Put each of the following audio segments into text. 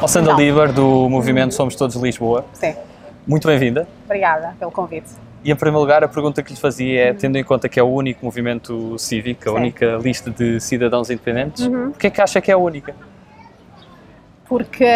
Ao Sandra Não. Lieber, do movimento Somos Todos Lisboa. Sim, Muito bem-vinda. obrigada pelo convite. E em primeiro lugar, a pergunta que lhe fazia é, tendo em conta que é o único movimento cívico, a Sim. única lista de cidadãos independentes, Uhum. porquê é que acha que é a única? Porque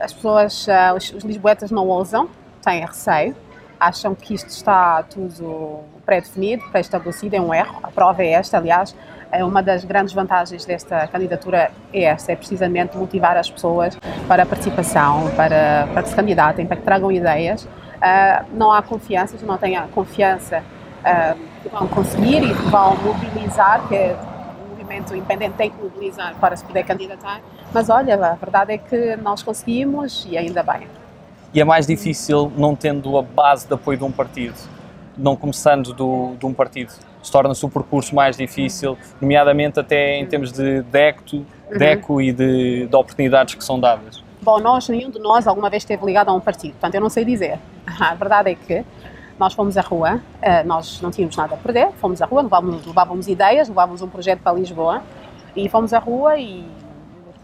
as pessoas, ah, os, os lisboetas não ousam, têm receio, acham que isto está tudo pré-definido, pré-estabelecido, é um erro. A prova é esta, aliás, é uma das grandes vantagens desta candidatura é esta, é precisamente motivar as pessoas para a participação, para, para que se candidatem, para que tragam ideias. Ah, não há confiança, não têm a confiança ah, que vão conseguir e que vão mobilizar, que é o movimento independente tem que mobilizar para se poder candidatar. Mas olha, a verdade é que nós conseguimos e ainda bem. E é mais difícil não tendo a base de apoio de um partido, não começando do, de um partido. Se torna-se o percurso mais difícil, nomeadamente até em termos de, de, ecto, de eco e de, de oportunidades que são dadas. Bom, nós, nenhum de nós alguma vez esteve ligado a um partido, portanto eu não sei dizer. A verdade é que nós fomos à rua, eh, nós não tínhamos nada a perder, fomos à rua, levávamos, levávamos ideias, levávamos um projeto para Lisboa e fomos à rua e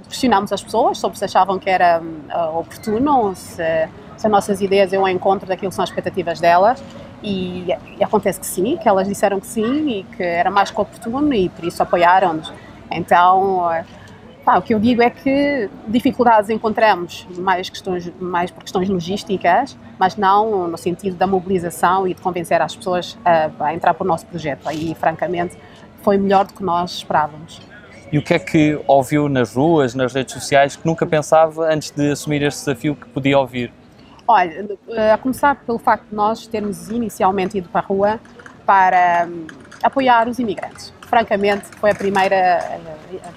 questionámos as pessoas sobre se achavam que era hum, oportuno, se, se as nossas ideias iam ao encontro daquilo que são as expectativas delas e, e acontece que sim, que elas disseram que sim e que era mais que oportuno e por isso apoiaram-nos. Então, eh, Pá, o que eu digo é que dificuldades encontramos mais, questões, mais por questões logísticas, mas não no sentido da mobilização e de convencer as pessoas a, a entrar para o nosso projeto. Aí, francamente, foi melhor do que nós esperávamos. E o que é que ouviu nas ruas, nas redes sociais, que nunca pensava antes de assumir este desafio que podia ouvir? Olha, a começar pelo facto de nós termos inicialmente ido para a rua para hum, apoiar os imigrantes. Francamente, foi a primeira,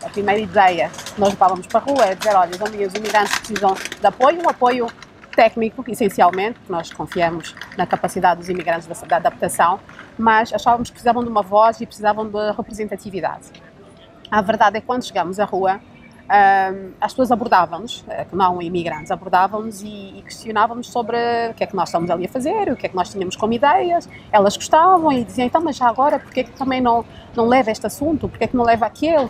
a primeira ideia que nós levávamos para a rua, é dizer, olha, os imigrantes precisam de apoio, um apoio técnico, essencialmente, porque nós confiamos na capacidade dos imigrantes da, da adaptação, mas achávamos que precisavam de uma voz e precisavam de representatividade. A verdade é que quando chegamos à rua, as pessoas abordavam-nos, eh, não imigrantes, abordavam-nos e, e questionavam-nos sobre o que é que nós estamos ali a fazer, o que é que nós tínhamos como ideias. Elas gostavam e diziam, então, mas já agora, porquê que também não, não leva este assunto? Porquê que não leva aquele?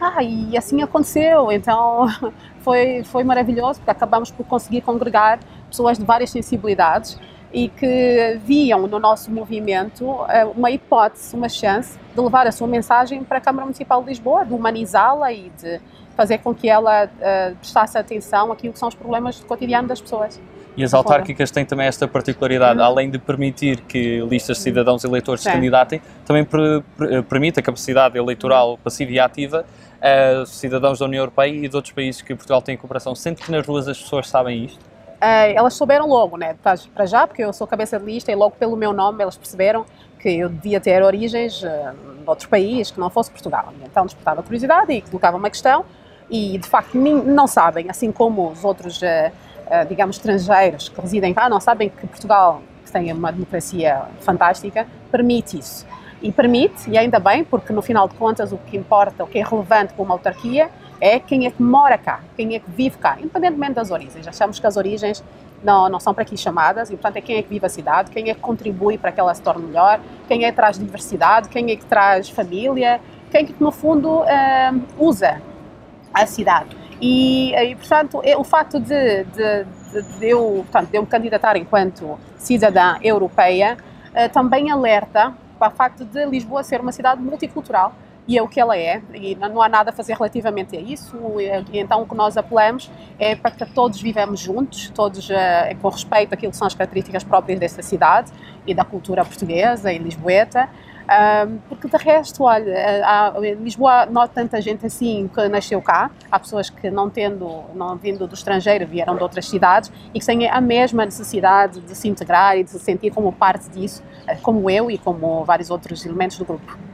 Ah, e assim aconteceu. Então, foi, foi maravilhoso, porque acabamos por conseguir congregar pessoas de várias sensibilidades e que viam no nosso movimento eh, uma hipótese, uma chance de levar a sua mensagem para a Câmara Municipal de Lisboa, de humanizá-la e de fazer com que ela uh, prestasse atenção àquilo que são os problemas do cotidiano das pessoas. E as autárquicas têm também esta particularidade, uhum. além de permitir que listas de cidadãos eleitores se candidatem, também per, per, permite a capacidade eleitoral passiva e ativa a cidadãos da União Europeia e de outros países que Portugal tem cooperação. Sente que nas ruas as pessoas sabem isto? Uh, elas souberam logo, né? para já, porque eu sou cabeça de lista e logo pelo meu nome elas perceberam que eu devia ter origens uh, de outro país que não fosse Portugal. Então despertava curiosidade e colocava uma questão e de facto não sabem, assim como os outros, digamos, estrangeiros que residem cá, não sabem que Portugal, que tem uma democracia fantástica, permite isso. E permite, e ainda bem, porque no final de contas o que importa, o que é relevante para uma autarquia é quem é que mora cá, quem é que vive cá, independentemente das origens. Achamos que as origens não, não são para aqui chamadas, e portanto é quem é que vive a cidade, quem é que contribui para que ela se torne melhor, quem é que traz diversidade, quem é que traz família, quem é que no fundo usa a cidade. E, e portanto, o facto de, de, de, de, eu, portanto, de eu me candidatar enquanto cidadã europeia uh, também alerta para o facto de Lisboa ser uma cidade multicultural e é o que ela é, e não há nada a fazer relativamente a isso, e então o que nós apelamos é para que todos vivamos juntos, todos uh, com respeito àquilo que são as características próprias desta cidade e da cultura portuguesa e lisboeta, um, porque de resto, olha, há, em Lisboa não há tanta gente assim que nasceu cá, há pessoas que não tendo, não vindo do estrangeiro, vieram de outras cidades e que têm a mesma necessidade de se integrar e de se sentir como parte disso, como eu e como vários outros elementos do grupo.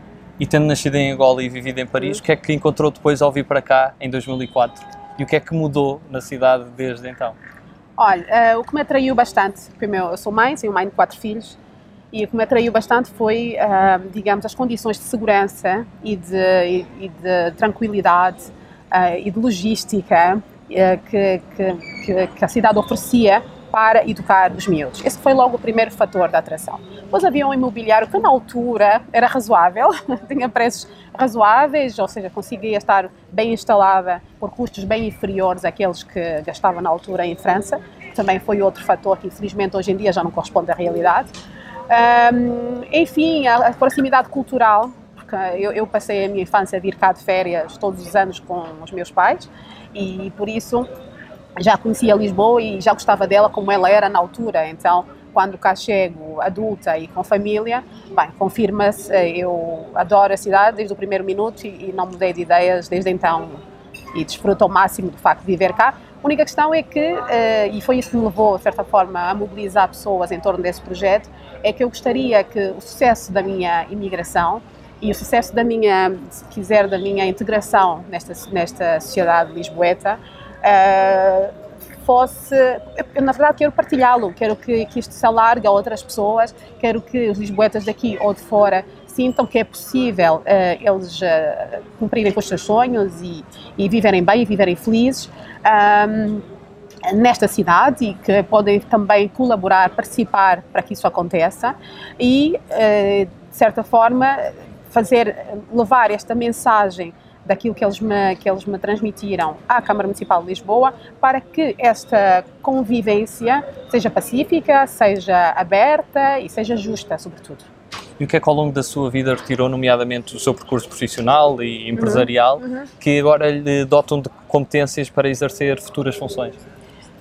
E tendo nascido em Angola e vivido em Paris, o que é que encontrou depois ao vir para cá em 2004? E o que é que mudou na cidade desde então? Olha, uh, o que me atraiu bastante, primeiro, eu sou mãe, tenho mãe de quatro filhos, e o que me atraiu bastante foi, uh, digamos, as condições de segurança e de, e, e de tranquilidade uh, e de logística que, que, que, a cidade oferecia para educar os miúdos. Esse foi logo o primeiro fator da atração. Depois havia um imobiliário que na altura era razoável, tinha preços razoáveis, ou seja, conseguia estar bem instalada por custos bem inferiores àqueles que gastava na altura em França. Também foi outro fator que infelizmente hoje em dia já não corresponde à realidade. Um, enfim, a, proximidade cultural, eu, eu, passei a minha infância a vir cá de férias todos os anos com os meus pais e por isso já conhecia Lisboa e já gostava dela como ela era na altura, então quando cá chego adulta e com família, bem, confirma-se, eh, eu adoro a cidade desde o primeiro minuto e, não mudei de ideias desde então e desfruto ao máximo do facto de viver cá. A única questão é que, uh, e foi isso que me levou, de certa forma, a mobilizar pessoas em torno desse projeto, é que eu gostaria que o sucesso da minha imigração e o sucesso da minha, se quiser, da minha integração nesta, nesta sociedade lisboeta uh, fosse. Eu, na verdade, quero partilhá-lo, quero que, que isto se alargue a outras pessoas, quero que os lisboetas daqui ou de fora sintam que é possível uh, eles uh, cumprirem com os seus sonhos e, e viverem bem e viverem felizes. Um, nesta cidade e que podem também colaborar, participar para que isso aconteça e, de certa forma, fazer, levar esta mensagem daquilo que eles, me, que eles me transmitiram à Câmara Municipal de Lisboa para que esta convivência seja pacífica, seja aberta e seja justa, sobretudo. E o que é que ao longo da sua vida retirou, nomeadamente, o seu percurso profissional e empresarial, uhum, uhum. que agora lhe dotam de competências para exercer futuras funções?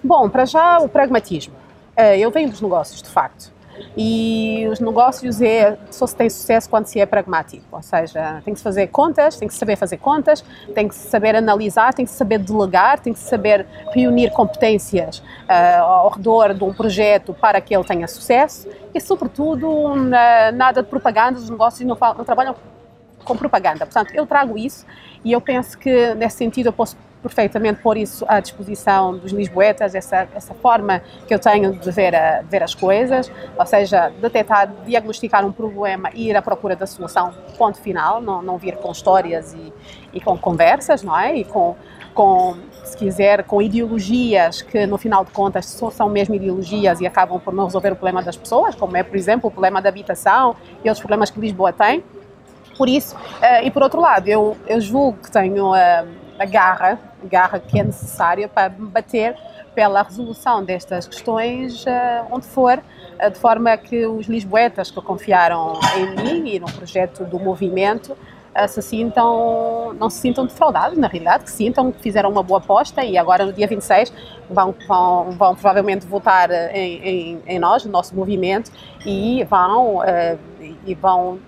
Bom, para já o pragmatismo. Eh, eu venho dos negócios, de facto. E os negócios é, só se tem sucesso quando se é pragmático, ou seja, tem que se fazer contas, tem que saber fazer contas, tem que saber analisar, tem que saber delegar, tem que saber reunir competências uh, ao redor de um projeto para que ele tenha sucesso e, sobretudo, nada de propaganda, os negócios não, não trabalham com propaganda. Portanto, eu trago isso e eu penso que, nesse sentido, eu posso perfeitamente pôr isso à disposição dos lisboetas, essa, essa forma que eu tenho de ver, a, de ver as coisas, ou seja, detectar, diagnosticar um problema e ir à procura da solução, ponto final, não, não vir com histórias e, e com conversas, não é? E com, com, se quiser, com ideologias que no final de contas só são mesmo ideologias e acabam por não resolver o problema das pessoas, como é, por exemplo, o problema da habitação e outros problemas que Lisboa tem. Por isso, uh, e por outro lado, eu, eu julgo que tenho uh, a garra garra que é necessária para bater pela resolução destas questões uh, onde for, uh, de forma que os lisboetas que confiaram em mim e no projeto do movimento uh, se sintam, não se sintam defraudados, na realidade, que sintam que fizeram uma boa aposta e agora no dia 26 vão, vão, vão provavelmente votar em, em, em nós, no nosso movimento, e vão, e vão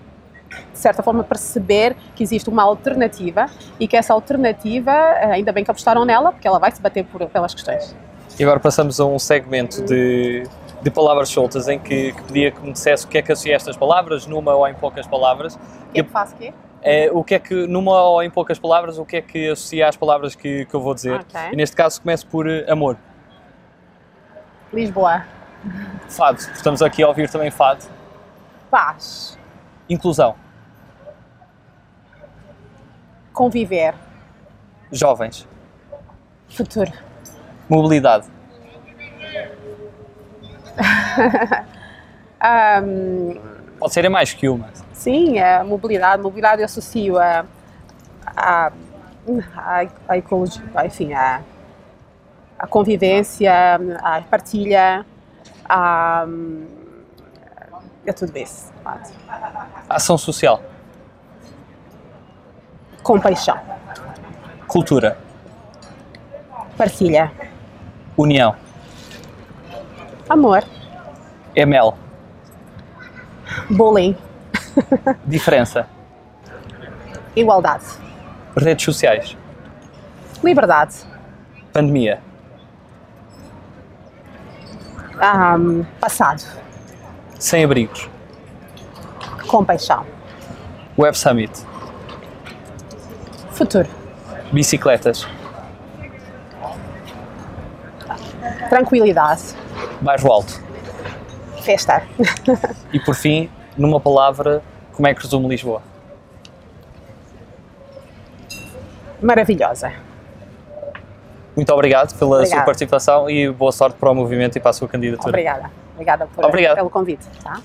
de certa forma, perceber que existe uma alternativa e que essa alternativa, eh, ainda bem que apostaram nela, porque ela vai se bater por, pelas questões. E agora passamos a um segmento de, de palavras soltas em que, que pedia que me dissesse o que é que associa estas palavras, numa ou em poucas palavras. O que é que faz o quê? É, o que é que, numa ou em poucas palavras, o que é que associa às palavras que, que eu vou dizer? Okay. E neste caso começo por uh, amor. Lisboa. Fado. Estamos aqui a ouvir também fado. Paz. Inclusão. Conviver. Jovens. Futuro. Mobilidade. um, Pode ser mais que uma. Sim, a mobilidade. Mobilidade eu associo a, a, a, a ecologia, enfim, a, a convivência, a partilha, a, a tudo isso. Ação social compaixão. Cultura. Partilha. União. Amor. É mel. Bullying. Diferença. Igualdade. Redes sociais. Liberdade. Pandemia. Um, passado. Sem abrigos. Compaixão. Web Summit. Futuro. Bicicletas. Tranquilidade. Bairro Alto. Festa. e por fim, numa palavra, como é que resume Lisboa? Maravilhosa. Muito obrigado pela Obrigada. sua participação e boa sorte para o movimento e para a sua candidatura. Obrigada. Obrigada por, pelo convite. Tá?